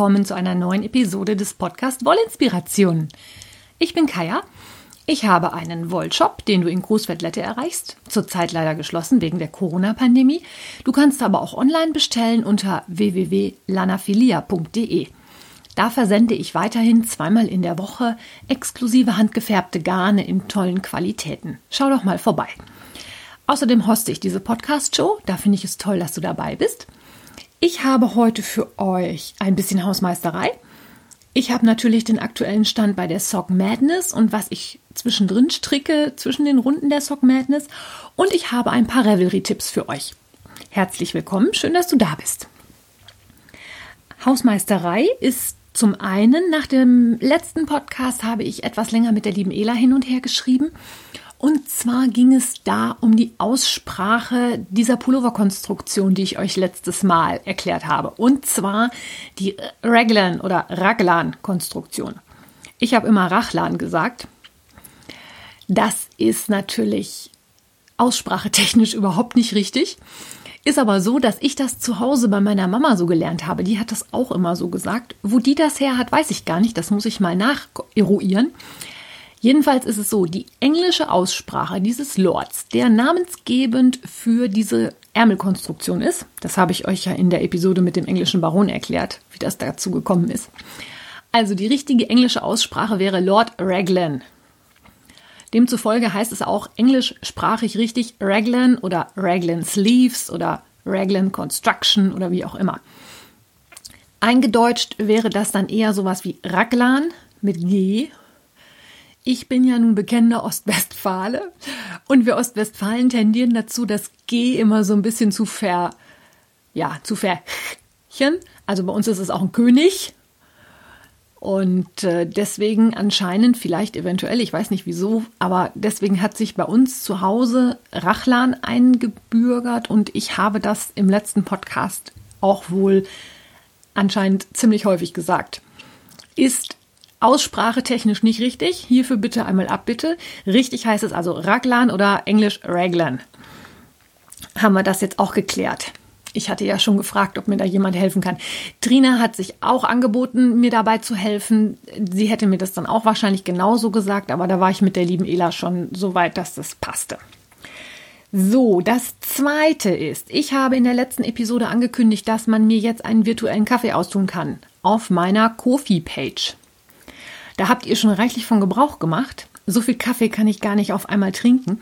Willkommen zu einer neuen Episode des Podcast Wollinspiration. Ich bin Kaya. Ich habe einen Wollshop, den du in Großwettlette erreichst. Zurzeit leider geschlossen wegen der Corona-Pandemie. Du kannst aber auch online bestellen unter www.lanafilia.de. Da versende ich weiterhin zweimal in der Woche exklusive handgefärbte Garne in tollen Qualitäten. Schau doch mal vorbei. Außerdem hoste ich diese Podcast-Show. Da finde ich es toll, dass du dabei bist. Ich habe heute für euch ein bisschen Hausmeisterei. Ich habe natürlich den aktuellen Stand bei der Sock Madness und was ich zwischendrin stricke, zwischen den Runden der Sock Madness. Und ich habe ein paar Revelry-Tipps für euch. Herzlich willkommen, schön, dass du da bist. Hausmeisterei ist zum einen, nach dem letzten Podcast habe ich etwas länger mit der lieben Ela hin und her geschrieben und zwar ging es da um die Aussprache dieser Pulloverkonstruktion, die ich euch letztes Mal erklärt habe. Und zwar die Raglan oder Raglan-Konstruktion. Ich habe immer Rachlan gesagt. Das ist natürlich aussprachetechnisch überhaupt nicht richtig. Ist aber so, dass ich das zu Hause bei meiner Mama so gelernt habe. Die hat das auch immer so gesagt. Wo die das her hat, weiß ich gar nicht. Das muss ich mal nacheruieren. Jedenfalls ist es so, die englische Aussprache dieses Lords, der namensgebend für diese Ärmelkonstruktion ist, das habe ich euch ja in der Episode mit dem englischen Baron erklärt, wie das dazu gekommen ist. Also die richtige englische Aussprache wäre Lord Raglan. Demzufolge heißt es auch englischsprachig richtig Raglan oder Raglan Sleeves oder Raglan Construction oder wie auch immer. Eingedeutscht wäre das dann eher sowas wie Raglan mit G ich bin ja nun bekennender Ostwestfale und wir Ostwestfalen tendieren dazu, das G immer so ein bisschen zu ver, ja, zu verchen. Also bei uns ist es auch ein König. Und äh, deswegen anscheinend, vielleicht eventuell, ich weiß nicht wieso, aber deswegen hat sich bei uns zu Hause Rachlan eingebürgert und ich habe das im letzten Podcast auch wohl anscheinend ziemlich häufig gesagt. Ist aussprachetechnisch nicht richtig. Hierfür bitte einmal Abbitte. Richtig heißt es also Raglan oder Englisch Raglan. Haben wir das jetzt auch geklärt. Ich hatte ja schon gefragt, ob mir da jemand helfen kann. Trina hat sich auch angeboten, mir dabei zu helfen. Sie hätte mir das dann auch wahrscheinlich genauso gesagt, aber da war ich mit der lieben Ela schon so weit, dass das passte. So, das zweite ist, ich habe in der letzten Episode angekündigt, dass man mir jetzt einen virtuellen Kaffee austun kann auf meiner Kofi-Page. Da habt ihr schon reichlich von Gebrauch gemacht. So viel Kaffee kann ich gar nicht auf einmal trinken.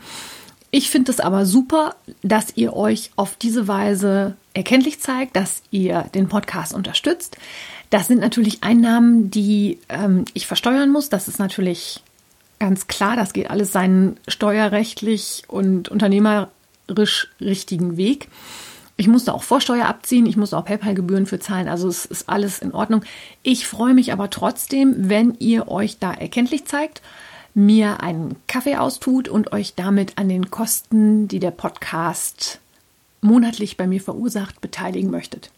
Ich finde es aber super, dass ihr euch auf diese Weise erkenntlich zeigt, dass ihr den Podcast unterstützt. Das sind natürlich Einnahmen, die ähm, ich versteuern muss. Das ist natürlich ganz klar. Das geht alles seinen steuerrechtlich und unternehmerisch richtigen Weg. Ich musste auch Vorsteuer abziehen, ich musste auch PayPal-Gebühren für zahlen, also es ist alles in Ordnung. Ich freue mich aber trotzdem, wenn ihr euch da erkenntlich zeigt, mir einen Kaffee austut und euch damit an den Kosten, die der Podcast monatlich bei mir verursacht, beteiligen möchtet.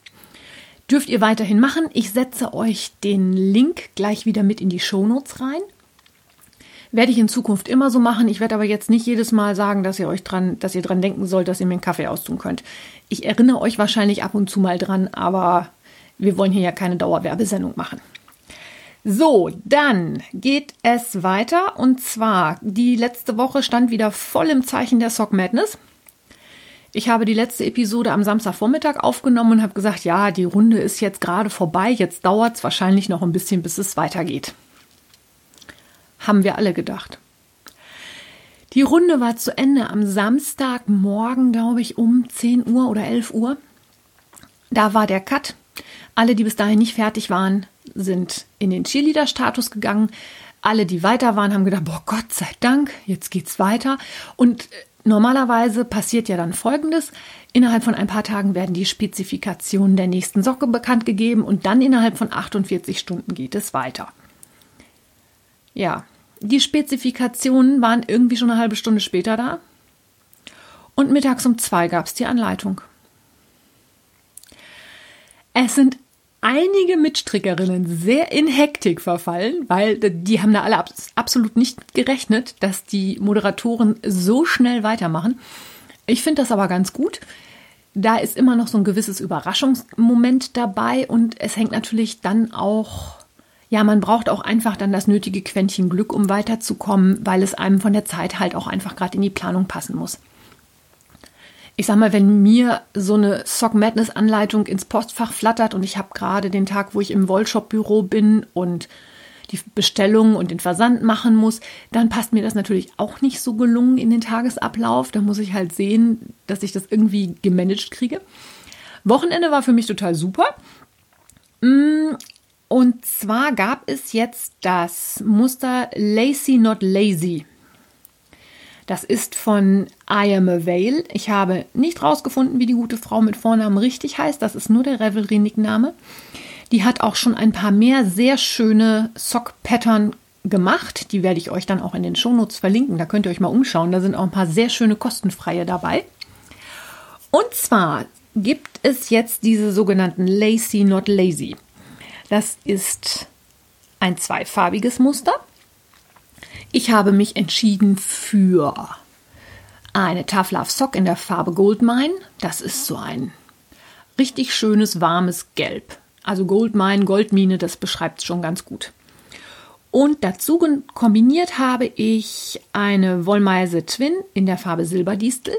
Dürft ihr weiterhin machen. Ich setze euch den Link gleich wieder mit in die Shownotes rein. Werde ich in Zukunft immer so machen. Ich werde aber jetzt nicht jedes Mal sagen, dass ihr euch dran, dass ihr dran denken sollt, dass ihr mir einen Kaffee austun könnt. Ich erinnere euch wahrscheinlich ab und zu mal dran, aber wir wollen hier ja keine Dauerwerbesendung machen. So, dann geht es weiter und zwar die letzte Woche stand wieder voll im Zeichen der Sock Madness. Ich habe die letzte Episode am Samstagvormittag aufgenommen und habe gesagt, ja, die Runde ist jetzt gerade vorbei, jetzt dauert es wahrscheinlich noch ein bisschen, bis es weitergeht haben wir alle gedacht. Die Runde war zu Ende am Samstagmorgen, glaube ich, um 10 Uhr oder 11 Uhr. Da war der Cut. Alle, die bis dahin nicht fertig waren, sind in den Cheerleader-Status gegangen. Alle, die weiter waren, haben gedacht, boah, Gott sei Dank, jetzt geht's weiter. Und äh, normalerweise passiert ja dann Folgendes. Innerhalb von ein paar Tagen werden die Spezifikationen der nächsten Socke bekannt gegeben und dann innerhalb von 48 Stunden geht es weiter. Ja, die Spezifikationen waren irgendwie schon eine halbe Stunde später da. Und mittags um zwei gab es die Anleitung. Es sind einige Mitstrickerinnen sehr in Hektik verfallen, weil die haben da alle absolut nicht gerechnet, dass die Moderatoren so schnell weitermachen. Ich finde das aber ganz gut. da ist immer noch so ein gewisses Überraschungsmoment dabei und es hängt natürlich dann auch, ja, man braucht auch einfach dann das nötige Quäntchen Glück, um weiterzukommen, weil es einem von der Zeit halt auch einfach gerade in die Planung passen muss. Ich sag mal, wenn mir so eine Sock Madness Anleitung ins Postfach flattert und ich habe gerade den Tag, wo ich im Wollshop Büro bin und die Bestellung und den Versand machen muss, dann passt mir das natürlich auch nicht so gelungen in den Tagesablauf. Da muss ich halt sehen, dass ich das irgendwie gemanagt kriege. Wochenende war für mich total super. Und zwar gab es jetzt das Muster Lacy Not Lazy. Das ist von I Am a Veil. Ich habe nicht rausgefunden, wie die gute Frau mit Vornamen richtig heißt. Das ist nur der Revelry-Nickname. Die hat auch schon ein paar mehr sehr schöne Sock-Pattern gemacht. Die werde ich euch dann auch in den Shownotes verlinken. Da könnt ihr euch mal umschauen. Da sind auch ein paar sehr schöne kostenfreie dabei. Und zwar gibt es jetzt diese sogenannten Lacy Not Lazy. Das ist ein zweifarbiges Muster. Ich habe mich entschieden für eine Tough Love Sock in der Farbe Goldmine. Das ist so ein richtig schönes, warmes Gelb. Also Goldmine, Goldmine, das beschreibt es schon ganz gut. Und dazu kombiniert habe ich eine Wollmeise Twin in der Farbe Silberdistel.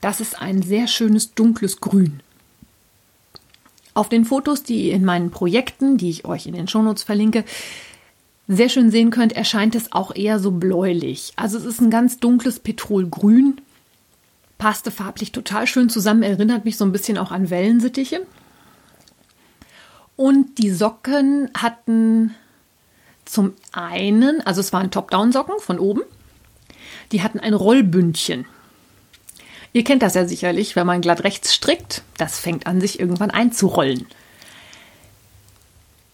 Das ist ein sehr schönes dunkles Grün. Auf den Fotos, die in meinen Projekten, die ich euch in den Shownotes verlinke, sehr schön sehen könnt, erscheint es auch eher so bläulich. Also es ist ein ganz dunkles Petrolgrün. Passte farblich total schön zusammen, erinnert mich so ein bisschen auch an Wellensittiche. Und die Socken hatten zum einen, also es waren Top-Down-Socken von oben, die hatten ein Rollbündchen. Ihr kennt das ja sicherlich, wenn man glatt rechts strickt, das fängt an, sich irgendwann einzurollen.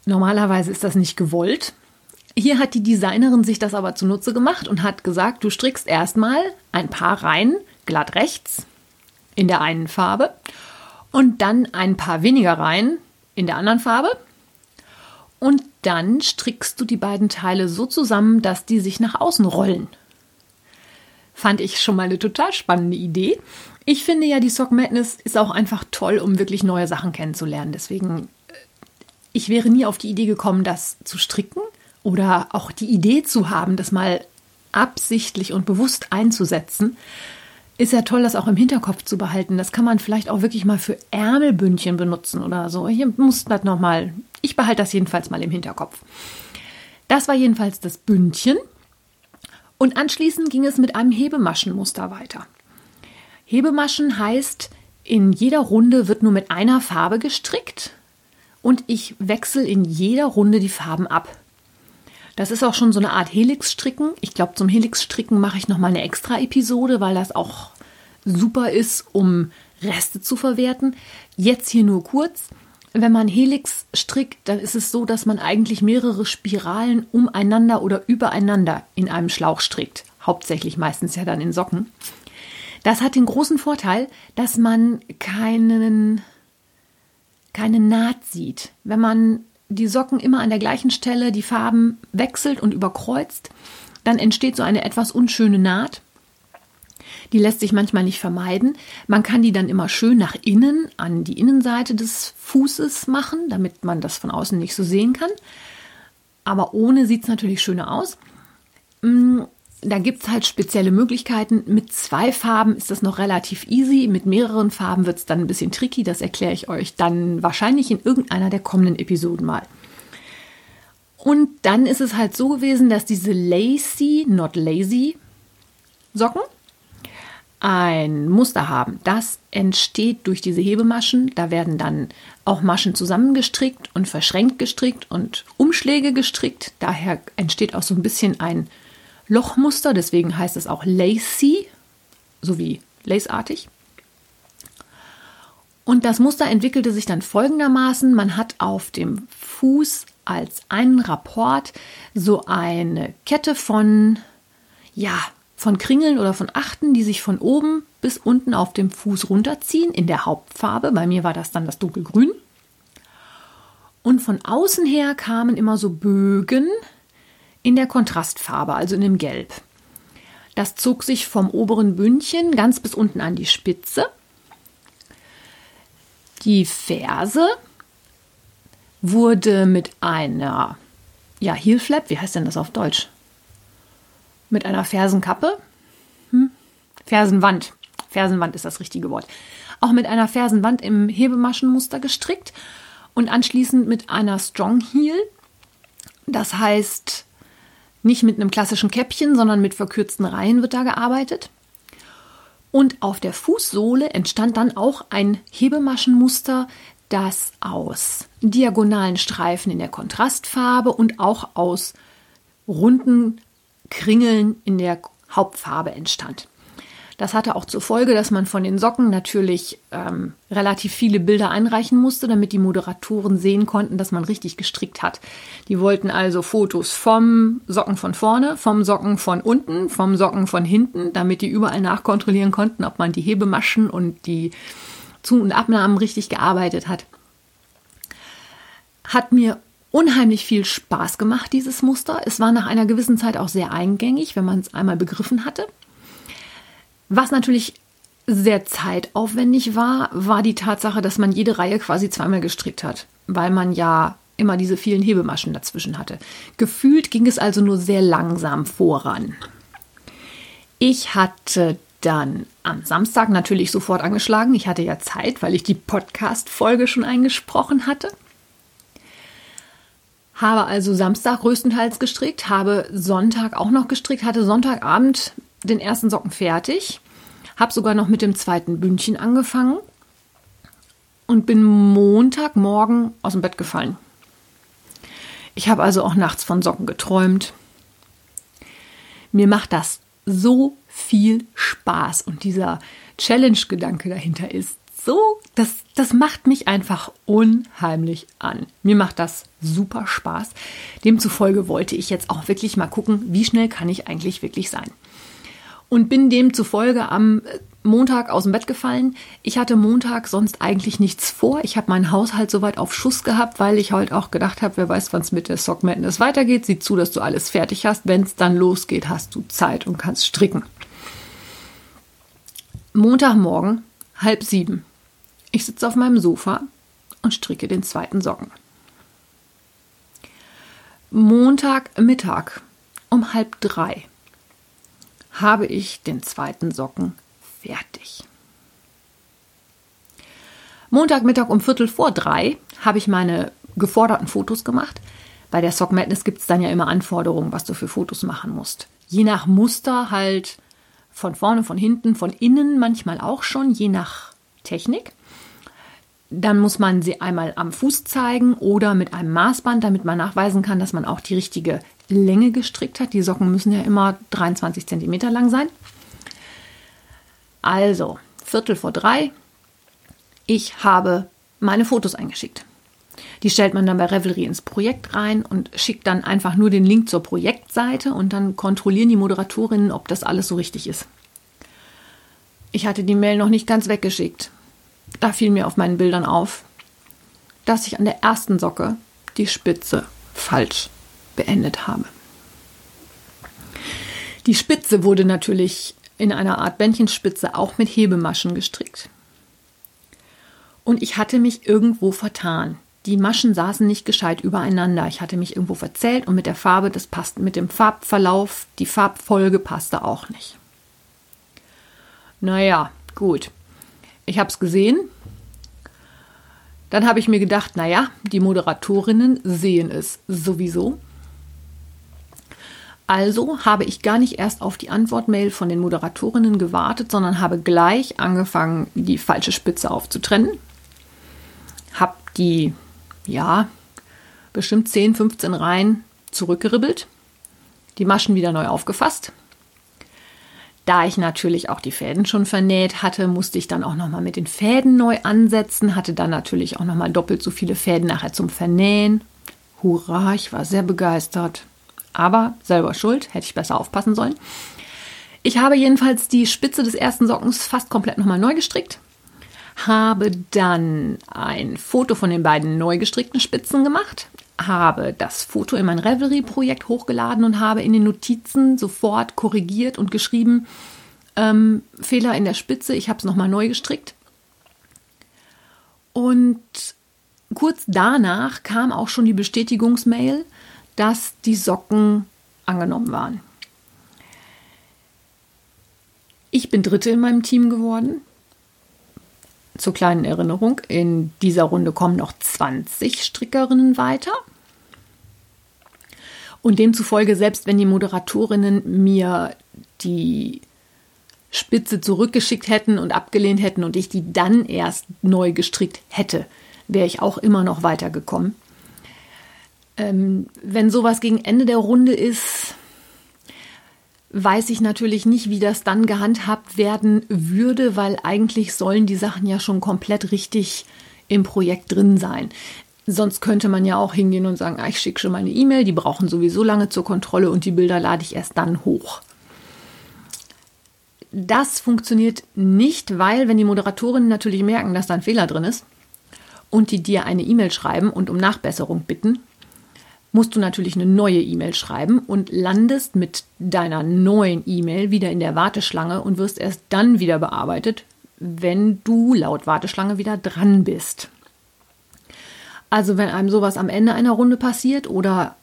Normalerweise ist das nicht gewollt. Hier hat die Designerin sich das aber zunutze gemacht und hat gesagt, du strickst erstmal ein paar Reihen glatt rechts in der einen Farbe und dann ein paar weniger Reihen in der anderen Farbe. Und dann strickst du die beiden Teile so zusammen, dass die sich nach außen rollen. Fand ich schon mal eine total spannende Idee. Ich finde ja, die Sock Madness ist auch einfach toll, um wirklich neue Sachen kennenzulernen. Deswegen, äh, ich wäre nie auf die Idee gekommen, das zu stricken oder auch die Idee zu haben, das mal absichtlich und bewusst einzusetzen ist ja toll, das auch im Hinterkopf zu behalten. Das kann man vielleicht auch wirklich mal für Ärmelbündchen benutzen oder so. Hier muss das nochmal, ich behalte das jedenfalls mal im Hinterkopf. Das war jedenfalls das Bündchen. Und anschließend ging es mit einem Hebemaschenmuster weiter. Hebemaschen heißt, in jeder Runde wird nur mit einer Farbe gestrickt und ich wechsle in jeder Runde die Farben ab. Das ist auch schon so eine Art Helix-Stricken. Ich glaube, zum Helix-Stricken mache ich nochmal eine extra Episode, weil das auch super ist, um Reste zu verwerten. Jetzt hier nur kurz. Wenn man Helix strickt, dann ist es so, dass man eigentlich mehrere Spiralen umeinander oder übereinander in einem Schlauch strickt. Hauptsächlich meistens ja dann in Socken. Das hat den großen Vorteil, dass man keinen, keine Naht sieht. Wenn man die Socken immer an der gleichen Stelle die Farben wechselt und überkreuzt, dann entsteht so eine etwas unschöne Naht. Die lässt sich manchmal nicht vermeiden. Man kann die dann immer schön nach innen an die Innenseite des Fußes machen, damit man das von außen nicht so sehen kann. Aber ohne sieht es natürlich schöner aus. Mm, da gibt es halt spezielle Möglichkeiten. Mit zwei Farben ist das noch relativ easy. Mit mehreren Farben wird es dann ein bisschen tricky. Das erkläre ich euch dann wahrscheinlich in irgendeiner der kommenden Episoden mal. Und dann ist es halt so gewesen, dass diese Lacy, not lazy Socken ein Muster haben. Das entsteht durch diese Hebemaschen. Da werden dann auch Maschen zusammengestrickt und verschränkt gestrickt und Umschläge gestrickt. Daher entsteht auch so ein bisschen ein Lochmuster, deswegen heißt es auch Lacy, sowie laceartig. Und das Muster entwickelte sich dann folgendermaßen. Man hat auf dem Fuß als einen Rapport so eine Kette von, ja, von Kringeln oder von Achten, die sich von oben bis unten auf dem Fuß runterziehen in der Hauptfarbe. Bei mir war das dann das dunkelgrün. Und von außen her kamen immer so Bögen, in der Kontrastfarbe, also in dem Gelb. Das zog sich vom oberen Bündchen ganz bis unten an die Spitze. Die Ferse wurde mit einer, ja, Heel Flap, wie heißt denn das auf Deutsch? Mit einer Fersenkappe, hm? Fersenwand, Fersenwand ist das richtige Wort, auch mit einer Fersenwand im Hebemaschenmuster gestrickt und anschließend mit einer Strong Heel. Das heißt, nicht mit einem klassischen Käppchen, sondern mit verkürzten Reihen wird da gearbeitet. Und auf der Fußsohle entstand dann auch ein Hebemaschenmuster, das aus diagonalen Streifen in der Kontrastfarbe und auch aus runden Kringeln in der Hauptfarbe entstand. Das hatte auch zur Folge, dass man von den Socken natürlich ähm, relativ viele Bilder einreichen musste, damit die Moderatoren sehen konnten, dass man richtig gestrickt hat. Die wollten also Fotos vom Socken von vorne, vom Socken von unten, vom Socken von hinten, damit die überall nachkontrollieren konnten, ob man die Hebemaschen und die Zu- und Abnahmen richtig gearbeitet hat. Hat mir unheimlich viel Spaß gemacht, dieses Muster. Es war nach einer gewissen Zeit auch sehr eingängig, wenn man es einmal begriffen hatte. Was natürlich sehr zeitaufwendig war, war die Tatsache, dass man jede Reihe quasi zweimal gestrickt hat, weil man ja immer diese vielen Hebemaschen dazwischen hatte. Gefühlt ging es also nur sehr langsam voran. Ich hatte dann am Samstag natürlich sofort angeschlagen. Ich hatte ja Zeit, weil ich die Podcast-Folge schon eingesprochen hatte. Habe also Samstag größtenteils gestrickt, habe Sonntag auch noch gestrickt, hatte Sonntagabend den ersten Socken fertig, habe sogar noch mit dem zweiten Bündchen angefangen und bin Montagmorgen aus dem Bett gefallen. Ich habe also auch nachts von Socken geträumt. Mir macht das so viel Spaß und dieser Challenge-Gedanke dahinter ist so, das, das macht mich einfach unheimlich an. Mir macht das super Spaß. Demzufolge wollte ich jetzt auch wirklich mal gucken, wie schnell kann ich eigentlich wirklich sein und bin demzufolge am äh, Montag aus dem Bett gefallen. Ich hatte Montag sonst eigentlich nichts vor. Ich habe meinen Haushalt soweit auf Schuss gehabt, weil ich heute auch gedacht habe, wer weiß, wann es mit der Sock Madness weitergeht. Sieh zu, dass du alles fertig hast. Wenn es dann losgeht, hast du Zeit und kannst stricken. Montagmorgen, halb sieben. Ich sitze auf meinem Sofa und stricke den zweiten Socken. Montagmittag um halb drei habe ich den zweiten Socken fertig. Montagmittag um Viertel vor drei habe ich meine geforderten Fotos gemacht. Bei der Sock Madness gibt es dann ja immer Anforderungen, was du für Fotos machen musst. Je nach Muster halt von vorne, von hinten, von innen manchmal auch schon, je nach Technik. Dann muss man sie einmal am Fuß zeigen oder mit einem Maßband, damit man nachweisen kann, dass man auch die richtige Länge gestrickt hat. Die Socken müssen ja immer 23 cm lang sein. Also, Viertel vor drei. Ich habe meine Fotos eingeschickt. Die stellt man dann bei Revelry ins Projekt rein und schickt dann einfach nur den Link zur Projektseite und dann kontrollieren die Moderatorinnen, ob das alles so richtig ist. Ich hatte die Mail noch nicht ganz weggeschickt. Da fiel mir auf meinen Bildern auf, dass ich an der ersten Socke die Spitze falsch beendet habe. Die Spitze wurde natürlich in einer Art Bändchenspitze auch mit Hebemaschen gestrickt. Und ich hatte mich irgendwo vertan. Die Maschen saßen nicht gescheit übereinander. Ich hatte mich irgendwo verzählt und mit der Farbe, das passt mit dem Farbverlauf, die Farbfolge passte auch nicht. Naja, gut. Ich habe es gesehen. Dann habe ich mir gedacht, naja, die Moderatorinnen sehen es sowieso. Also habe ich gar nicht erst auf die Antwortmail von den Moderatorinnen gewartet, sondern habe gleich angefangen, die falsche Spitze aufzutrennen. Habe die, ja, bestimmt 10, 15 Reihen zurückgeribbelt, die Maschen wieder neu aufgefasst. Da ich natürlich auch die Fäden schon vernäht hatte, musste ich dann auch nochmal mit den Fäden neu ansetzen, hatte dann natürlich auch nochmal doppelt so viele Fäden nachher zum Vernähen. Hurra, ich war sehr begeistert aber selber schuld, hätte ich besser aufpassen sollen. Ich habe jedenfalls die Spitze des ersten Sockens fast komplett nochmal neu gestrickt, habe dann ein Foto von den beiden neu gestrickten Spitzen gemacht, habe das Foto in mein Revelry-Projekt hochgeladen und habe in den Notizen sofort korrigiert und geschrieben, ähm, Fehler in der Spitze, ich habe es nochmal neu gestrickt. Und kurz danach kam auch schon die Bestätigungsmail, dass die Socken angenommen waren. Ich bin Dritte in meinem Team geworden. Zur kleinen Erinnerung, in dieser Runde kommen noch 20 Strickerinnen weiter. Und demzufolge, selbst wenn die Moderatorinnen mir die Spitze zurückgeschickt hätten und abgelehnt hätten und ich die dann erst neu gestrickt hätte, wäre ich auch immer noch weitergekommen. Ähm, wenn sowas gegen Ende der Runde ist, weiß ich natürlich nicht, wie das dann gehandhabt werden würde, weil eigentlich sollen die Sachen ja schon komplett richtig im Projekt drin sein. Sonst könnte man ja auch hingehen und sagen, ah, ich schicke schon mal eine E-Mail, die brauchen sowieso lange zur Kontrolle und die Bilder lade ich erst dann hoch. Das funktioniert nicht, weil wenn die Moderatorinnen natürlich merken, dass da ein Fehler drin ist und die dir eine E-Mail schreiben und um Nachbesserung bitten, musst du natürlich eine neue E-Mail schreiben und landest mit deiner neuen E-Mail wieder in der Warteschlange und wirst erst dann wieder bearbeitet, wenn du laut Warteschlange wieder dran bist. Also wenn einem sowas am Ende einer Runde passiert oder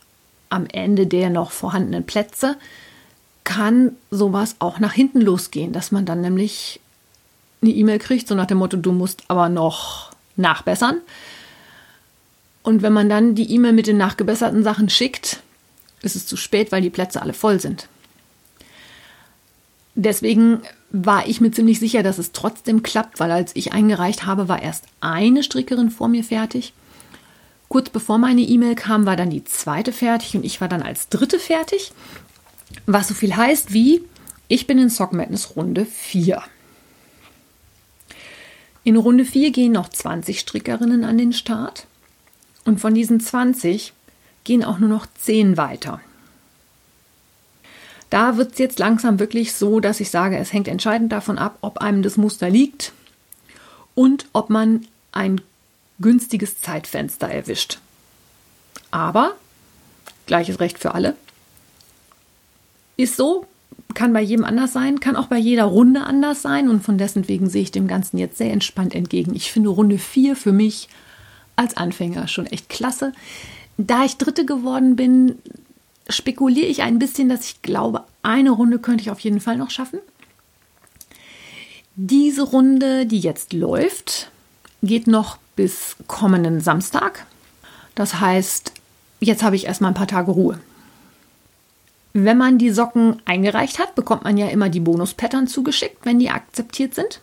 am Ende der noch vorhandenen Plätze, kann sowas auch nach hinten losgehen, dass man dann nämlich eine E-Mail kriegt, so nach dem Motto, du musst aber noch nachbessern. Und wenn man dann die E-Mail mit den nachgebesserten Sachen schickt, ist es zu spät, weil die Plätze alle voll sind. Deswegen war ich mir ziemlich sicher, dass es trotzdem klappt, weil als ich eingereicht habe, war erst eine Strickerin vor mir fertig. Kurz bevor meine E-Mail kam, war dann die zweite fertig und ich war dann als dritte fertig. Was so viel heißt wie, ich bin in Sock Madness Runde 4. In Runde 4 gehen noch 20 Strickerinnen an den Start. Und von diesen 20 gehen auch nur noch 10 weiter. Da wird es jetzt langsam wirklich so, dass ich sage, es hängt entscheidend davon ab, ob einem das Muster liegt und ob man ein günstiges Zeitfenster erwischt. Aber gleiches Recht für alle. Ist so, kann bei jedem anders sein, kann auch bei jeder Runde anders sein und von dessen wegen sehe ich dem Ganzen jetzt sehr entspannt entgegen. Ich finde Runde 4 für mich als Anfänger schon echt klasse. Da ich Dritte geworden bin, spekuliere ich ein bisschen, dass ich glaube, eine Runde könnte ich auf jeden Fall noch schaffen. Diese Runde, die jetzt läuft, geht noch bis kommenden Samstag. Das heißt, jetzt habe ich erstmal ein paar Tage Ruhe. Wenn man die Socken eingereicht hat, bekommt man ja immer die Bonus-Pattern zugeschickt, wenn die akzeptiert sind.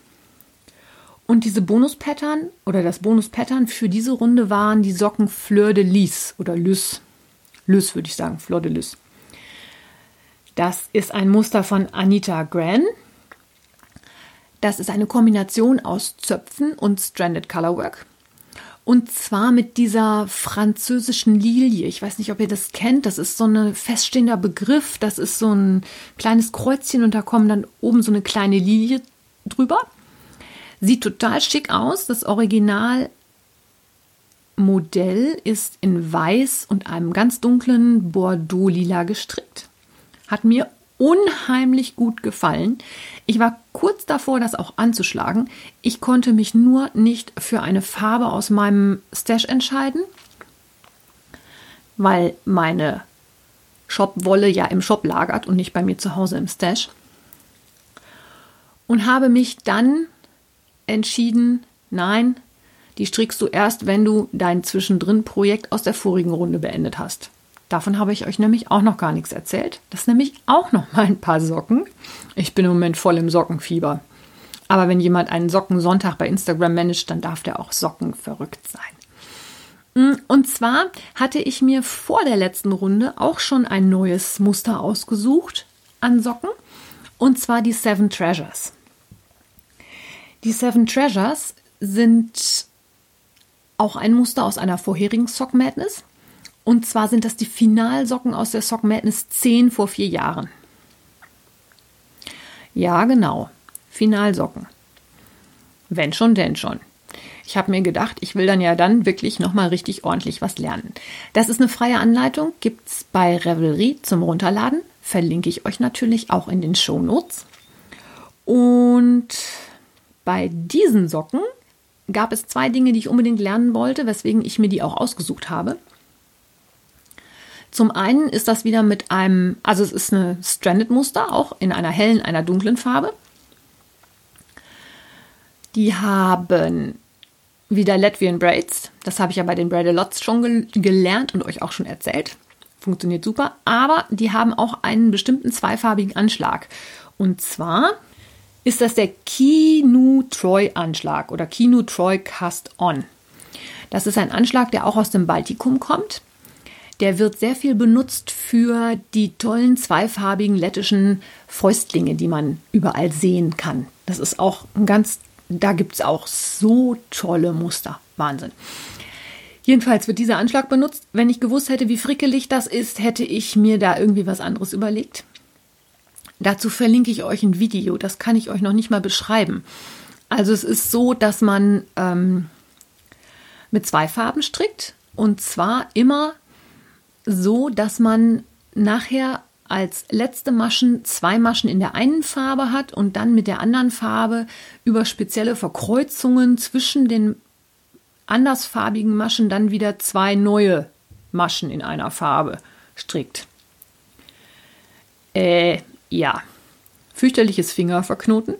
Und diese Bonus-Pattern oder das Bonus-Pattern für diese Runde waren die Socken Fleur de Lis oder Lys. Lys würde ich sagen, Fleur de Lys. Das ist ein Muster von Anita Gran. Das ist eine Kombination aus Zöpfen und Stranded Colorwork. Und zwar mit dieser französischen Lilie. Ich weiß nicht, ob ihr das kennt. Das ist so ein feststehender Begriff. Das ist so ein kleines Kreuzchen und da kommen dann oben so eine kleine Lilie drüber. Sieht total schick aus. Das Originalmodell ist in weiß und einem ganz dunklen Bordeaux-Lila gestrickt. Hat mir unheimlich gut gefallen. Ich war kurz davor, das auch anzuschlagen. Ich konnte mich nur nicht für eine Farbe aus meinem Stash entscheiden, weil meine Shopwolle ja im Shop lagert und nicht bei mir zu Hause im Stash. Und habe mich dann entschieden, nein, die strickst du erst, wenn du dein Zwischendrin-Projekt aus der vorigen Runde beendet hast. Davon habe ich euch nämlich auch noch gar nichts erzählt. Das ist nämlich auch noch mal ein paar Socken. Ich bin im Moment voll im Sockenfieber. Aber wenn jemand einen Sockensonntag bei Instagram managt, dann darf der auch Socken verrückt sein. Mm, und zwar hatte ich mir vor der letzten Runde auch schon ein neues Muster ausgesucht an Socken. Und zwar die Seven Treasures. Die Seven Treasures sind auch ein Muster aus einer vorherigen Sock Madness. Und zwar sind das die Finalsocken aus der Sock Madness 10 vor vier Jahren. Ja, genau. Finalsocken. Wenn schon, denn schon. Ich habe mir gedacht, ich will dann ja dann wirklich nochmal richtig ordentlich was lernen. Das ist eine freie Anleitung, gibt es bei Revelry zum Runterladen. Verlinke ich euch natürlich auch in den Show Notes. Und bei diesen Socken gab es zwei Dinge, die ich unbedingt lernen wollte, weswegen ich mir die auch ausgesucht habe. Zum einen ist das wieder mit einem, also es ist eine Stranded-Muster, auch in einer hellen, einer dunklen Farbe. Die haben wieder Latvian Braids. Das habe ich ja bei den Braid-A-Lots schon gel gelernt und euch auch schon erzählt. Funktioniert super. Aber die haben auch einen bestimmten zweifarbigen Anschlag. Und zwar ist das der Kinu Troy Anschlag oder Kinu Troy Cast On. Das ist ein Anschlag, der auch aus dem Baltikum kommt. Der wird sehr viel benutzt für die tollen zweifarbigen lettischen Fäustlinge, die man überall sehen kann. Das ist auch ein ganz, da gibt es auch so tolle Muster. Wahnsinn. Jedenfalls wird dieser Anschlag benutzt. Wenn ich gewusst hätte, wie frickelig das ist, hätte ich mir da irgendwie was anderes überlegt. Dazu verlinke ich euch ein Video, das kann ich euch noch nicht mal beschreiben. Also es ist so, dass man ähm, mit zwei Farben strickt und zwar immer so, dass man nachher als letzte Maschen zwei Maschen in der einen Farbe hat und dann mit der anderen Farbe über spezielle Verkreuzungen zwischen den andersfarbigen Maschen dann wieder zwei neue Maschen in einer Farbe strickt. Äh, ja. Fürchterliches Fingerverknoten.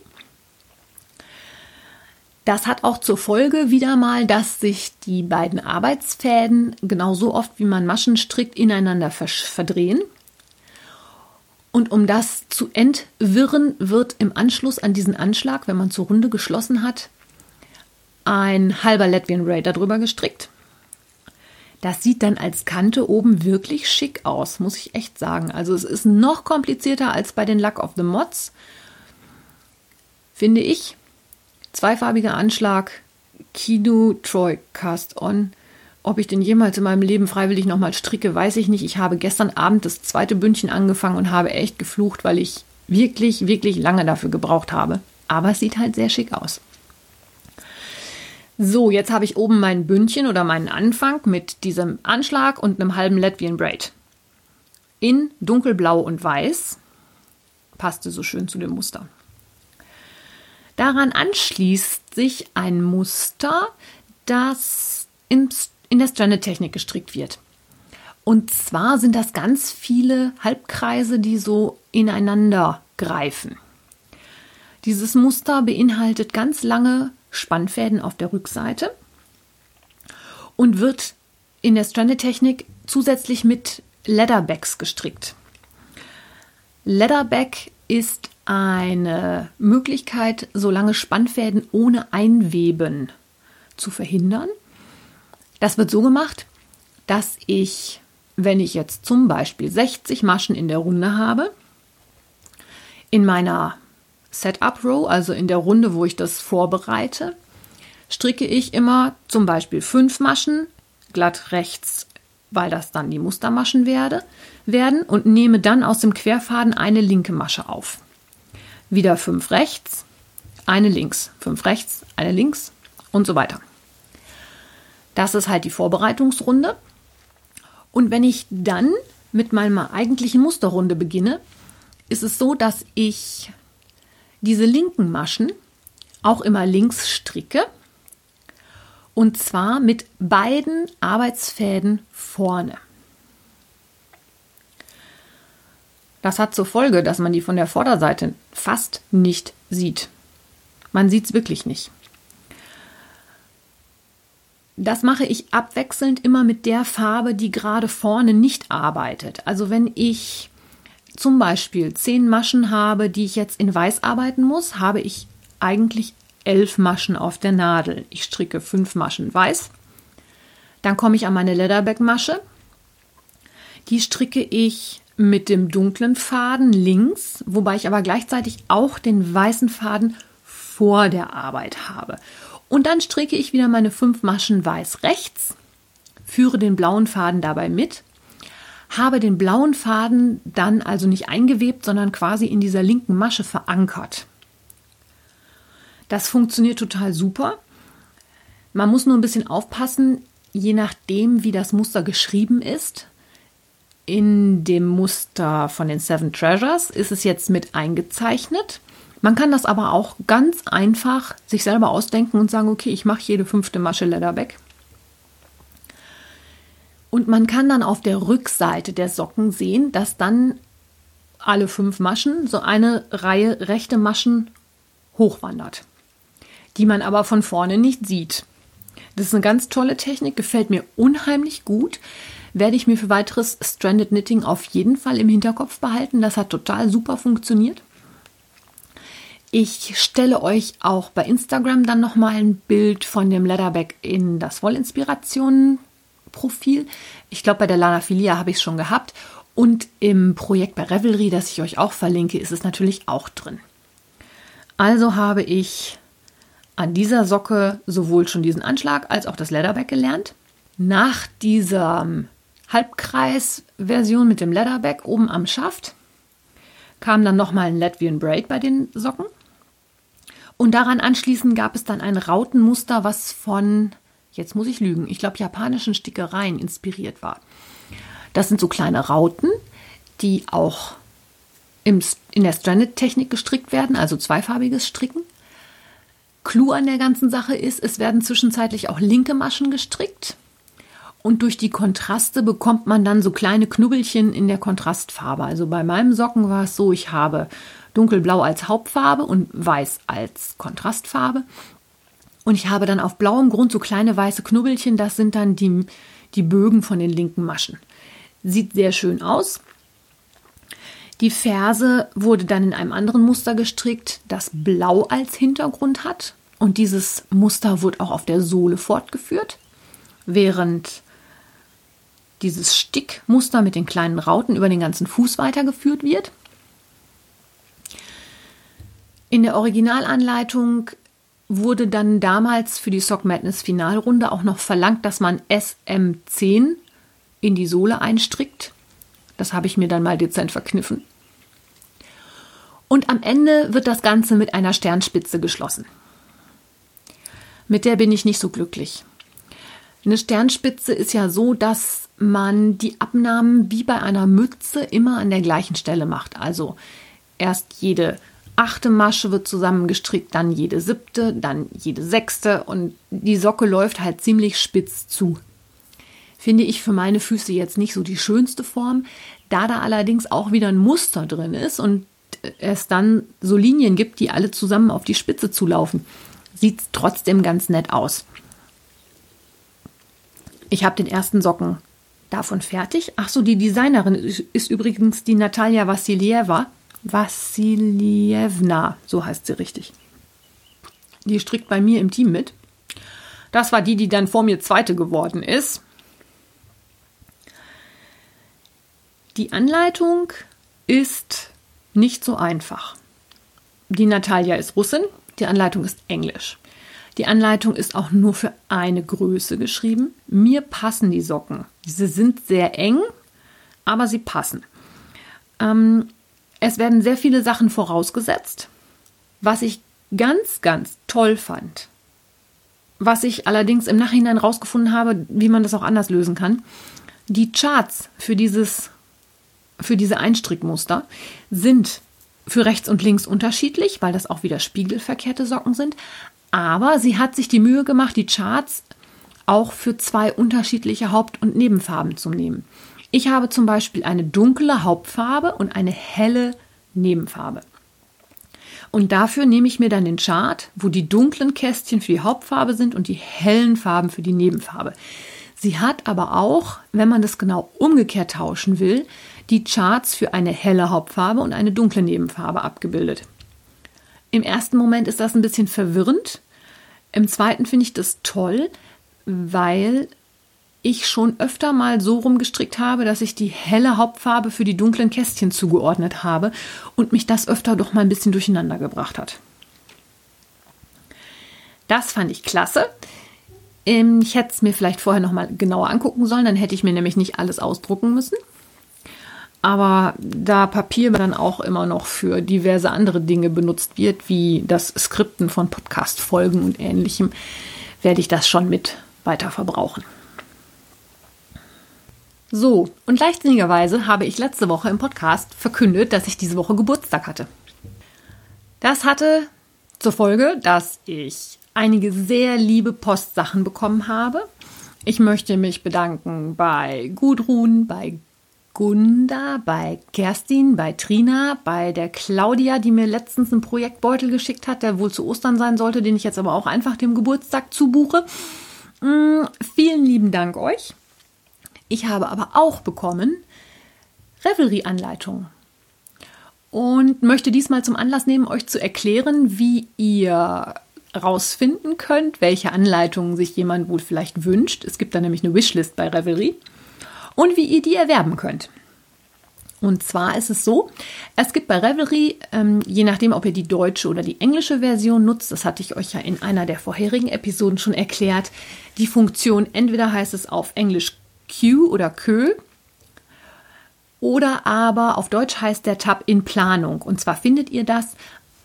Das hat auch zur Folge wieder mal, dass sich die beiden Arbeitsfäden genauso oft wie man Maschen strickt ineinander verdrehen. Und um das zu entwirren, wird im Anschluss an diesen Anschlag, wenn man zur Runde geschlossen hat, ein halber Latvian Ray darüber gestrickt. Das sieht dann als Kante oben wirklich schick aus, muss ich echt sagen. Also es ist noch komplizierter als bei den Luck of the Mods, finde ich zweifarbiger Anschlag, Kino Troy Cast On. Ob ich denn jemals in meinem Leben freiwillig nochmal stricke, weiß ich nicht. Ich habe gestern Abend das zweite Bündchen angefangen und habe echt geflucht, weil ich wirklich, wirklich lange dafür gebraucht habe. Aber es sieht halt sehr schick aus. So, jetzt habe ich oben mein Bündchen oder meinen Anfang mit diesem Anschlag und einem halben Latvian Braid. In dunkelblau und weiß. Passte so schön zu dem Muster. Daran anschließt sich ein Muster, das in, der Stranded-Technik gestrickt wird. Und zwar sind das ganz viele Halbkreise, die so ineinander greifen. Dieses Muster beinhaltet ganz lange Spannfäden auf der Rückseite und wird in der Stranded-Technik zusätzlich mit Leatherbacks gestrickt. Leatherback ist eine Möglichkeit, so lange Spannfäden ohne Einweben zu verhindern. Das wird so gemacht, dass ich, wenn ich jetzt zum Beispiel 60 Maschen in der Runde habe, in meiner Setup Row, also in der Runde, wo ich das vorbereite, stricke ich immer zum Beispiel fünf Maschen glatt rechts, weil das dann die Mustermaschen werde, werden und nehme dann aus dem Querfaden eine linke Masche auf wieder fünf rechts, eine links, fünf rechts, eine links und so weiter. Das ist halt die Vorbereitungsrunde. Und wenn ich dann mit meiner eigentlichen Musterrunde beginne, ist es so, dass ich diese linken Maschen auch immer links stricke. Und zwar mit beiden Arbeitsfäden vorne. Das hat zur Folge, dass man die von der Vorderseite fast nicht sieht. Man sieht es wirklich nicht. Das mache ich abwechselnd immer mit der Farbe, die gerade vorne nicht arbeitet. Also wenn ich zum Beispiel zehn Maschen habe, die ich jetzt in Weiß arbeiten muss, habe ich eigentlich elf Maschen auf der Nadel. Ich stricke fünf Maschen Weiß. Dann komme ich an meine Leatherback-Masche. Die stricke ich mit dem dunklen Faden links, wobei ich aber gleichzeitig auch den weißen Faden vor der Arbeit habe. Und dann stricke ich wieder meine fünf Maschen weiß rechts, führe den blauen Faden dabei mit, habe den blauen Faden dann also nicht eingewebt, sondern quasi in dieser linken Masche verankert. Das funktioniert total super. Man muss nur ein bisschen aufpassen, je nachdem, wie das Muster geschrieben ist, in dem Muster von den Seven Treasures ist es jetzt mit eingezeichnet Man kann das aber auch ganz einfach sich selber ausdenken und sagen, okay, ich mache jede fünfte Masche Leatherback. Und man kann dann auf der Rückseite der Socken sehen, dass dann alle fünf Maschen so eine Reihe rechte Maschen hochwandert, die man aber von vorne nicht sieht. Das ist eine ganz tolle Technik, gefällt mir unheimlich gut. Werde ich mir für weiteres Stranded Knitting auf jeden Fall im Hinterkopf behalten. Das hat total super funktioniert. Ich stelle euch auch bei Instagram dann nochmal ein Bild von dem Leatherback in das Wollinspirationen-Profil. Ich glaube, bei der Lana Filia habe ich es schon gehabt. Und im Projekt bei Revelry, das ich euch auch verlinke, ist es natürlich auch drin. Also habe ich an dieser Socke sowohl schon diesen Anschlag als auch das Leatherback gelernt. Nach dieser Halbkreis-Version mit dem Leatherback oben am Schaft kam dann nochmal ein Latvian Braid bei den Socken. Und daran anschließend gab es dann ein Rautenmuster, was von, jetzt muss ich lügen, ich glaube japanischen Stickereien inspiriert war. Das sind so kleine Rauten, die auch im, in der Stranded-Technik gestrickt werden, also zweifarbiges Stricken. Clou an der ganzen Sache ist, es werden zwischenzeitlich auch linke Maschen gestrickt. Und durch die Kontraste bekommt man dann so kleine Knubbelchen in der Kontrastfarbe. Also bei meinem Socken war es so, ich habe dunkelblau als Hauptfarbe und weiß als Kontrastfarbe. Und ich habe dann auf blauem Grund so kleine weiße Knubbelchen, das sind dann die, die Bögen von den linken Maschen. Sieht sehr schön aus. Die Ferse wurde dann in einem anderen Muster gestrickt, das blau als Hintergrund hat. Und dieses Muster wurde auch auf der Sohle fortgeführt, während dieses Stickmuster mit den kleinen Rauten über den ganzen Fuß weitergeführt wird. In der Originalanleitung wurde dann damals für die Sock Madness Finalrunde auch noch verlangt, dass man SM10 in die Sohle einstrickt. Das habe ich mir dann mal dezent verkniffen. Und am Ende wird das Ganze mit einer Sternspitze geschlossen. Mit der bin ich nicht so glücklich. Eine Sternspitze ist ja so, dass man die Abnahmen wie bei einer Mütze immer an der gleichen Stelle macht. Also erst jede achte Masche wird zusammengestrickt, dann jede siebte, dann jede sechste und die Socke läuft halt ziemlich spitz zu finde ich für meine Füße jetzt nicht so die schönste Form. Da da allerdings auch wieder ein Muster drin ist und es dann so Linien gibt, die alle zusammen auf die Spitze zulaufen, sieht es trotzdem ganz nett aus. Ich habe den ersten Socken davon fertig. Ach so, die Designerin ist übrigens die Natalia Vassilieva. Vassilievna, so heißt sie richtig. Die strickt bei mir im Team mit. Das war die, die dann vor mir zweite geworden ist. Die Anleitung ist nicht so einfach. Die Natalia ist Russin, die Anleitung ist Englisch. Die Anleitung ist auch nur für eine Größe geschrieben. Mir passen die Socken. Sie sind sehr eng, aber sie passen. Ähm, es werden sehr viele Sachen vorausgesetzt, was ich ganz, ganz toll fand. Was ich allerdings im Nachhinein rausgefunden habe, wie man das auch anders lösen kann. Die Charts für dieses für diese Einstrickmuster sind für rechts und links unterschiedlich, weil das auch wieder spiegelverkehrte Socken sind. Aber sie hat sich die Mühe gemacht, die Charts auch für zwei unterschiedliche Haupt- und Nebenfarben zu nehmen. Ich habe zum Beispiel eine dunkle Hauptfarbe und eine helle Nebenfarbe. Und dafür nehme ich mir dann den Chart, wo die dunklen Kästchen für die Hauptfarbe sind und die hellen Farben für die Nebenfarbe. Sie hat aber auch, wenn man das genau umgekehrt tauschen will, die Charts für eine helle Hauptfarbe und eine dunkle Nebenfarbe abgebildet. Im ersten Moment ist das ein bisschen verwirrend. Im zweiten finde ich das toll, weil ich schon öfter mal so rumgestrickt habe, dass ich die helle Hauptfarbe für die dunklen Kästchen zugeordnet habe und mich das öfter doch mal ein bisschen durcheinander gebracht hat. Das fand ich klasse. Ähm, ich hätte es mir vielleicht vorher noch mal genauer angucken sollen, dann hätte ich mir nämlich nicht alles ausdrucken müssen. Aber da Papier dann auch immer noch für diverse andere Dinge benutzt wird, wie das Skripten von Podcast-Folgen und ähnlichem, werde ich das schon mit weiter verbrauchen. So, und leichtsinnigerweise habe ich letzte Woche im Podcast verkündet, dass ich diese Woche Geburtstag hatte. Das hatte zur Folge, dass ich einige sehr liebe Postsachen bekommen habe. Ich möchte mich bedanken bei Gudrun, bei Gunda, bei Kerstin, bei Trina, bei der Claudia, die mir letztens einen Projektbeutel geschickt hat, der wohl zu Ostern sein sollte, den ich jetzt aber auch einfach dem Geburtstag zubuche. Mm, vielen lieben Dank euch. Ich habe aber auch bekommen Revelry-Anleitungen und möchte diesmal zum Anlass nehmen, euch zu erklären, wie ihr rausfinden könnt, welche Anleitungen sich jemand wohl vielleicht wünscht. Es gibt da nämlich eine Wishlist bei Revelry und wie ihr die erwerben könnt. Und zwar ist es so, es gibt bei Revelry, ähm, je nachdem, ob ihr die deutsche oder die englische Version nutzt, das hatte ich euch ja in einer der vorherigen Episoden schon erklärt, die Funktion, entweder heißt es auf Englisch Q oder Kö, oder aber auf Deutsch heißt der Tab in Planung. Und zwar findet ihr das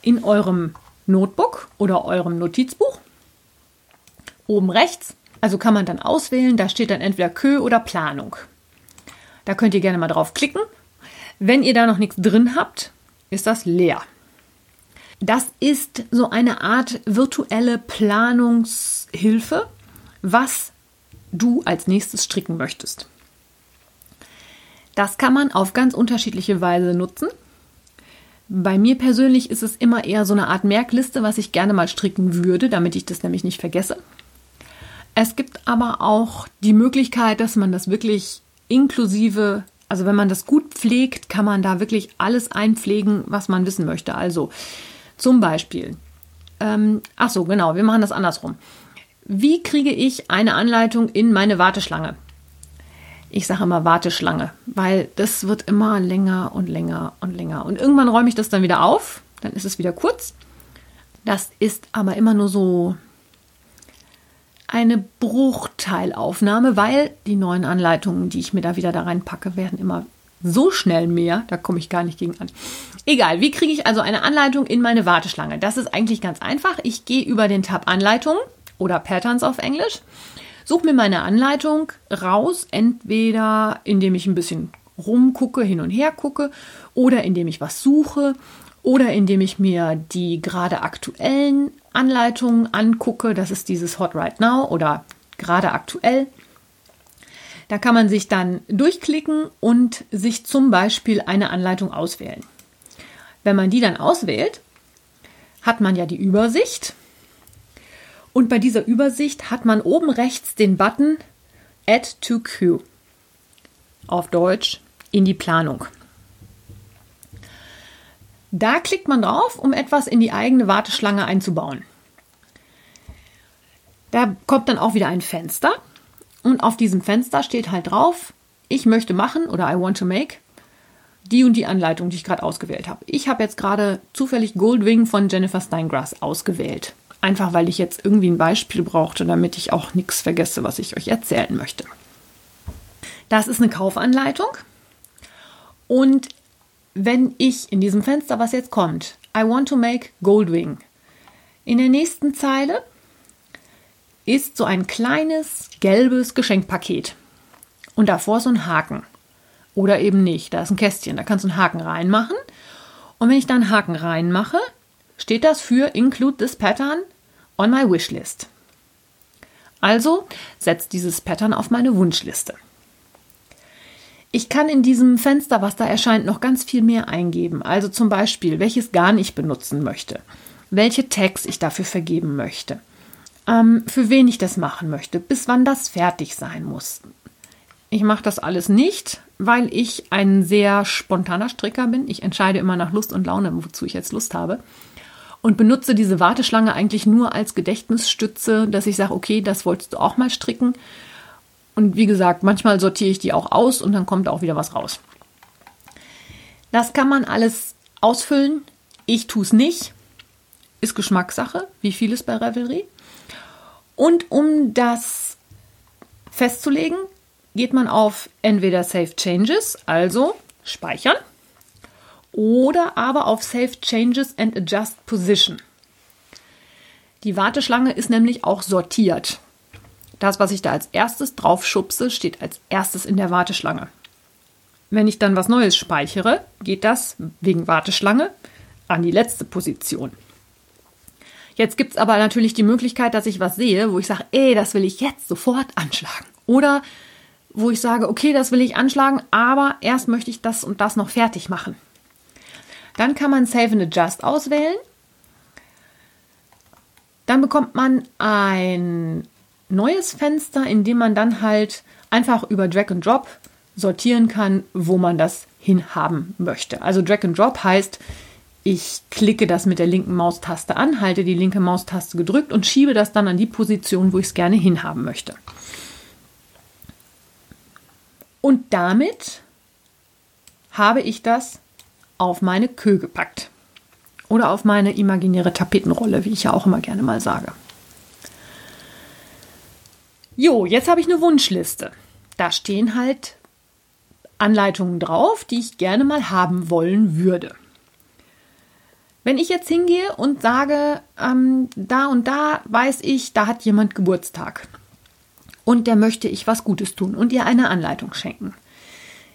in eurem Notebook oder eurem Notizbuch. Oben rechts. Also kann man dann auswählen, da steht dann entweder Kö oder Planung. Da könnt ihr gerne mal drauf klicken. Wenn ihr da noch nichts drin habt, ist das leer. Das ist so eine Art virtuelle Planungshilfe, was du als nächstes stricken möchtest. Das kann man auf ganz unterschiedliche Weise nutzen. Bei mir persönlich ist es immer eher so eine Art Merkliste, was ich gerne mal stricken würde, damit ich das nämlich nicht vergesse. Es gibt aber auch die Möglichkeit, dass man das wirklich inklusive, also wenn man das gut pflegt, kann man da wirklich alles einpflegen, was man wissen möchte. Also zum Beispiel, ähm, ach so, genau, wir machen das andersrum. Wie kriege ich eine Anleitung in meine Warteschlange? Ich sage immer Warteschlange, weil das wird immer länger und länger und länger. Und irgendwann räume ich das dann wieder auf, dann ist es wieder kurz. Das ist aber immer nur so eine Bruchteilaufnahme, weil die neuen Anleitungen, die ich mir da wieder da reinpacke, werden immer so schnell mehr, da komme ich gar nicht gegen an. Egal, wie kriege ich also eine Anleitung in meine Warteschlange? Das ist eigentlich ganz einfach. Ich gehe über den Tab Anleitungen oder Patterns auf Englisch, suche mir meine Anleitung raus, entweder indem ich ein bisschen rumgucke, hin und her gucke oder indem ich was suche oder indem ich mir die gerade aktuellen Anleitungen angucke. Das ist dieses Hot Right Now oder gerade aktuell. Da kann man sich dann durchklicken und sich zum Beispiel eine Anleitung auswählen. Wenn man die dann auswählt, hat man ja die Übersicht. Und bei dieser Übersicht hat man oben rechts den Button Add to Queue. Auf Deutsch in die Planung. Da klickt man drauf, um etwas in die eigene Warteschlange einzubauen. Da kommt dann auch wieder ein Fenster und auf diesem Fenster steht halt drauf, ich möchte machen oder I want to make die und die Anleitung, die ich gerade ausgewählt habe. Ich habe jetzt gerade zufällig Goldwing von Jennifer Steingrass ausgewählt. Einfach weil ich jetzt irgendwie ein Beispiel brauchte, damit ich auch nichts vergesse, was ich euch erzählen möchte. Das ist eine Kaufanleitung. Und wenn ich in diesem Fenster, was jetzt kommt, I want to make Goldwing, in der nächsten Zeile ist so ein kleines gelbes Geschenkpaket und davor so ein Haken. Oder eben nicht, da ist ein Kästchen, da kannst du einen Haken reinmachen. Und wenn ich da einen Haken reinmache, steht das für Include this Pattern on my Wishlist. Also setzt dieses Pattern auf meine Wunschliste. Ich kann in diesem Fenster, was da erscheint, noch ganz viel mehr eingeben. Also zum Beispiel, welches Garn ich benutzen möchte, welche Tags ich dafür vergeben möchte, ähm, für wen ich das machen möchte, bis wann das fertig sein muss. Ich mache das alles nicht, weil ich ein sehr spontaner Stricker bin. Ich entscheide immer nach Lust und Laune, wozu ich jetzt Lust habe. Und benutze diese Warteschlange eigentlich nur als Gedächtnisstütze, dass ich sage, okay, das wolltest du auch mal stricken. Und wie gesagt, manchmal sortiere ich die auch aus und dann kommt auch wieder was raus. Das kann man alles ausfüllen. Ich tue es nicht. Ist Geschmackssache, wie vieles bei Revelry. Und um das festzulegen, geht man auf entweder Save Changes, also speichern, oder aber auf Save Changes and Adjust Position. Die Warteschlange ist nämlich auch sortiert. Das, was ich da als erstes drauf schubse, steht als erstes in der Warteschlange. Wenn ich dann was Neues speichere, geht das wegen Warteschlange an die letzte Position. Jetzt gibt es aber natürlich die Möglichkeit, dass ich was sehe, wo ich sage, ey, das will ich jetzt sofort anschlagen. Oder wo ich sage, okay, das will ich anschlagen, aber erst möchte ich das und das noch fertig machen. Dann kann man Save and Adjust auswählen. Dann bekommt man ein neues Fenster, in dem man dann halt einfach über Drag and Drop sortieren kann, wo man das hinhaben möchte. Also Drag and Drop heißt, ich klicke das mit der linken Maustaste an, halte die linke Maustaste gedrückt und schiebe das dann an die Position, wo ich es gerne hinhaben möchte. Und damit habe ich das auf meine Kö gepackt. Oder auf meine imaginäre Tapetenrolle, wie ich ja auch immer gerne mal sage. Jo, jetzt habe ich eine Wunschliste. Da stehen halt Anleitungen drauf, die ich gerne mal haben wollen würde. Wenn ich jetzt hingehe und sage, ähm, da und da weiß ich, da hat jemand Geburtstag und der möchte ich was Gutes tun und ihr eine Anleitung schenken,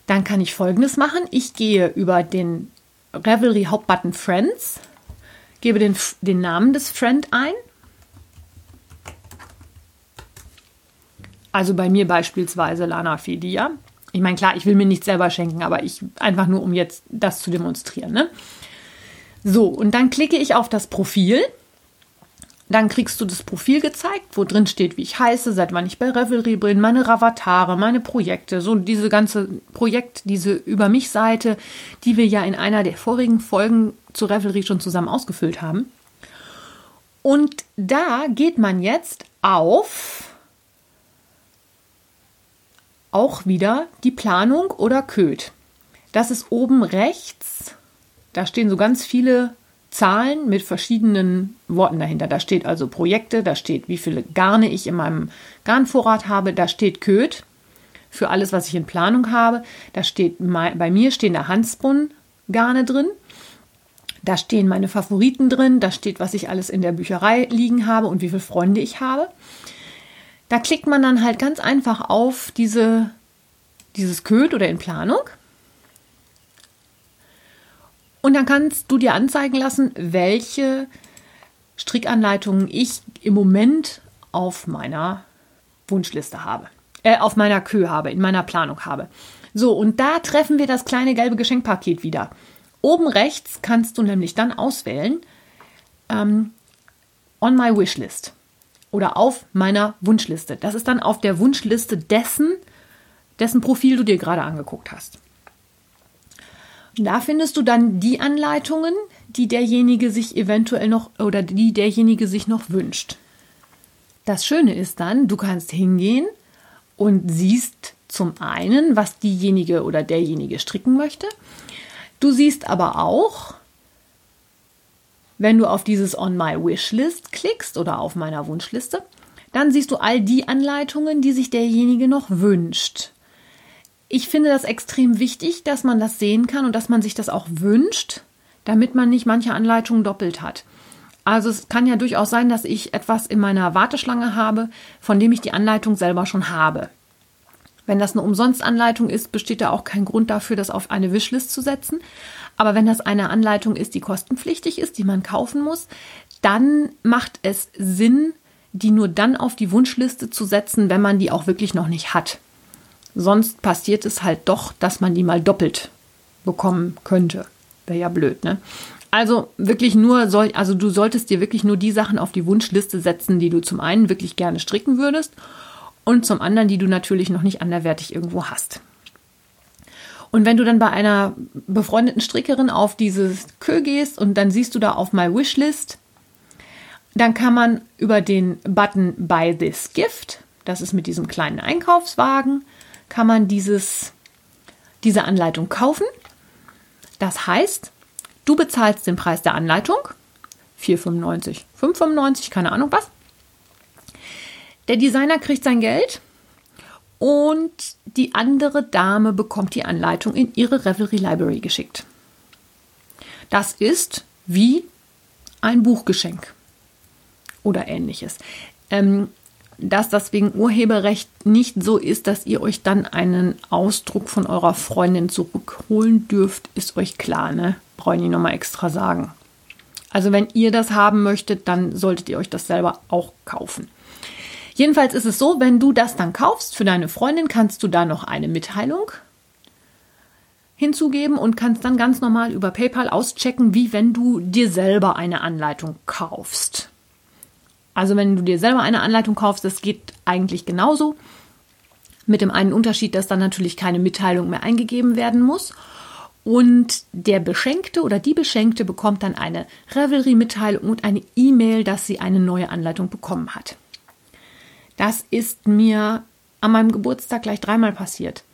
dann kann ich folgendes machen. Ich gehe über den Revelry Hauptbutton Friends, gebe den, den Namen des Friend ein. Also bei mir beispielsweise Lana Fedia. Ich meine, klar, ich will mir nichts selber schenken, aber ich einfach nur, um jetzt das zu demonstrieren. Ne? So, und dann klicke ich auf das Profil. Dann kriegst du das Profil gezeigt, wo drin steht, wie ich heiße, seit wann ich bei Revelry bin, meine Ravatare, meine Projekte, so diese ganze Projekt, diese Über mich Seite, die wir ja in einer der vorigen Folgen zu Revelry schon zusammen ausgefüllt haben. Und da geht man jetzt auf auch wieder die Planung oder Köd. Das ist oben rechts da stehen so ganz viele Zahlen mit verschiedenen Worten dahinter. Da steht also Projekte, da steht, wie viele Garne ich in meinem Garnvorrat habe, da steht Köd für alles, was ich in Planung habe. Da steht bei mir stehen da Hansbrunn-Garne drin. Da stehen meine Favoriten drin, da steht, was ich alles in der Bücherei liegen habe und wie viele Freunde ich habe. Da klickt man dann halt ganz einfach auf diese, dieses Köd oder in Planung und dann kannst du dir anzeigen lassen, welche Strickanleitungen ich im Moment auf meiner Wunschliste habe. Äh, auf meiner Kö habe, in meiner Planung habe. So, und da treffen wir das kleine gelbe Geschenkpaket wieder. Oben rechts kannst du nämlich dann auswählen ähm, on my wishlist oder auf meiner Wunschliste. Das ist dann auf der Wunschliste dessen, dessen Profil du dir gerade angeguckt hast. Da findest du dann die Anleitungen, die derjenige sich eventuell noch oder die derjenige sich noch wünscht. Das Schöne ist dann, du kannst hingehen und siehst zum einen, was diejenige oder derjenige stricken möchte. Du siehst aber auch, wenn du auf dieses On My Wishlist klickst oder auf meiner Wunschliste, dann siehst du all die Anleitungen, die sich derjenige noch wünscht ich finde das extrem wichtig, dass man das sehen kann und dass man sich das auch wünscht, damit man nicht manche Anleitungen doppelt hat. Also es kann ja durchaus sein, dass ich etwas in meiner Warteschlange habe, von dem ich die Anleitung selber schon habe. Wenn das eine Umsonstanleitung ist, besteht da auch kein Grund dafür, das auf eine Wishlist zu setzen. Aber wenn das eine Anleitung ist, die kostenpflichtig ist, die man kaufen muss, dann macht es Sinn, die nur dann auf die Wunschliste zu setzen, wenn man die auch wirklich noch nicht hat. Sonst passiert es halt doch, dass man die mal doppelt bekommen könnte. Wäre ja blöd, ne? Also wirklich nur, soll, also du solltest dir wirklich nur die Sachen auf die Wunschliste setzen, die du zum einen wirklich gerne stricken würdest und zum anderen, die du natürlich noch nicht anderwertig irgendwo hast. Und wenn du dann bei einer befreundeten Strickerin auf dieses Kö gehst und dann siehst du da auf My Wishlist, dann kann man über den Button Buy This Gift, das ist mit diesem kleinen Einkaufswagen, kann man dieses, diese Anleitung kaufen. Das heißt, du bezahlst den Preis der Anleitung, 4,95, 5,95, keine Ahnung was. Der Designer kriegt sein Geld und die andere Dame bekommt die Anleitung in ihre Revelry Library geschickt. Das ist wie ein Buchgeschenk oder ähnliches. Ähm, dass das wegen Urheberrecht nicht so ist, dass ihr euch dann einen Ausdruck von eurer Freundin zurückholen dürft, ist euch klar, ne? Brauche ich nicht nochmal extra sagen. Also wenn ihr das haben möchtet, dann solltet ihr euch das selber auch kaufen. Jedenfalls ist es so, wenn du das dann kaufst für deine Freundin, kannst du da noch eine Mitteilung hinzugeben und kannst dann ganz normal über PayPal auschecken, wie wenn du dir selber eine Anleitung kaufst. Also wenn du dir selber eine Anleitung kaufst, das geht eigentlich genauso. Mit dem einen Unterschied, dass dann natürlich keine Mitteilung mehr eingegeben werden muss. Und der Beschenkte oder die Beschenkte bekommt dann eine Revelry-Mitteilung und eine E-Mail, dass sie eine neue Anleitung bekommen hat. Das ist mir an meinem Geburtstag gleich dreimal passiert.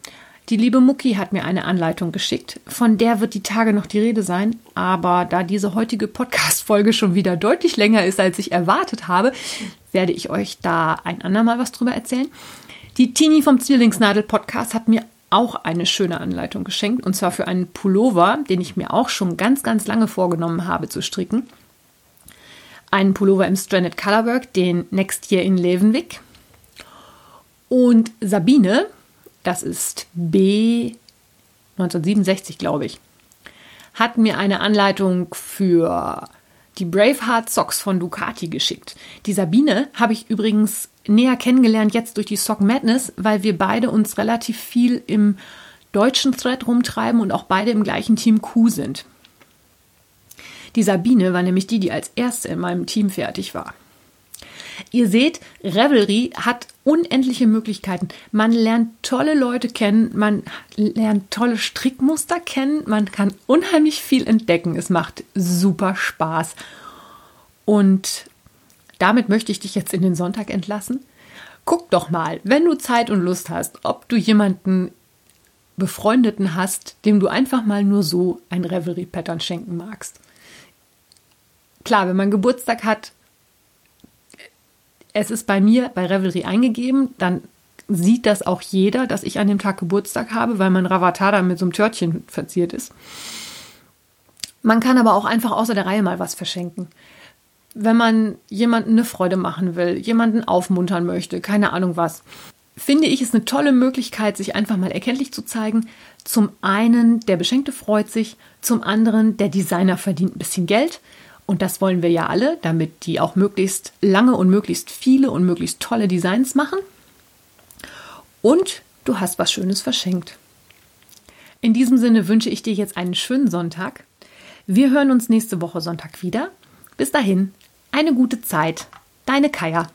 Die liebe Mucki hat mir eine Anleitung geschickt, von der wird die Tage noch die Rede sein, aber da diese heutige Podcast-Folge schon wieder deutlich länger ist, als ich erwartet habe, werde ich euch da ein andermal was drüber erzählen. Die Tini vom Zwillingsnadel-Podcast hat mir auch eine schöne Anleitung geschenkt, und zwar für einen Pullover, den ich mir auch schon ganz, ganz lange vorgenommen habe zu stricken. Einen Pullover im Stranded Colorwork, den Next Year in Levenwick. Und Sabine, das ist B 1967, glaube ich, hat mir eine Anleitung für die Braveheart Socks von Ducati geschickt. Die Sabine habe ich übrigens näher kennengelernt jetzt durch die Sock Madness, weil wir beide uns relativ viel im deutschen Thread rumtreiben und auch beide im gleichen Team Q sind. Die Sabine war nämlich die, die als erste in meinem Team fertig war. Ihr seht, Revelry hat unendliche Möglichkeiten. Man lernt tolle Leute kennen, man lernt tolle Strickmuster kennen, man kann unheimlich viel entdecken. Es macht super Spaß. Und damit möchte ich dich jetzt in den Sonntag entlassen. Guck doch mal, wenn du Zeit und Lust hast, ob du jemanden Befreundeten hast, dem du einfach mal nur so ein Revelry-Pattern schenken magst. Klar, wenn man Geburtstag hat, es ist bei mir bei Revelry eingegeben, dann sieht das auch jeder, dass ich an dem Tag Geburtstag habe, weil mein Ravatada mit so einem Törtchen verziert ist. Man kann aber auch einfach außer der Reihe mal was verschenken. Wenn man jemanden eine Freude machen will, jemanden aufmuntern möchte, keine Ahnung was, finde ich es eine tolle Möglichkeit, sich einfach mal erkenntlich zu zeigen. Zum einen, der Beschenkte freut sich, zum anderen, der Designer verdient ein bisschen Geld und das wollen wir ja alle, damit die auch möglichst lange und möglichst viele und möglichst tolle Designs machen. Und du hast was Schönes verschenkt. In diesem Sinne wünsche ich dir jetzt einen schönen Sonntag. Wir hören uns nächste Woche Sonntag wieder. Bis dahin, eine gute Zeit. Deine Kaya.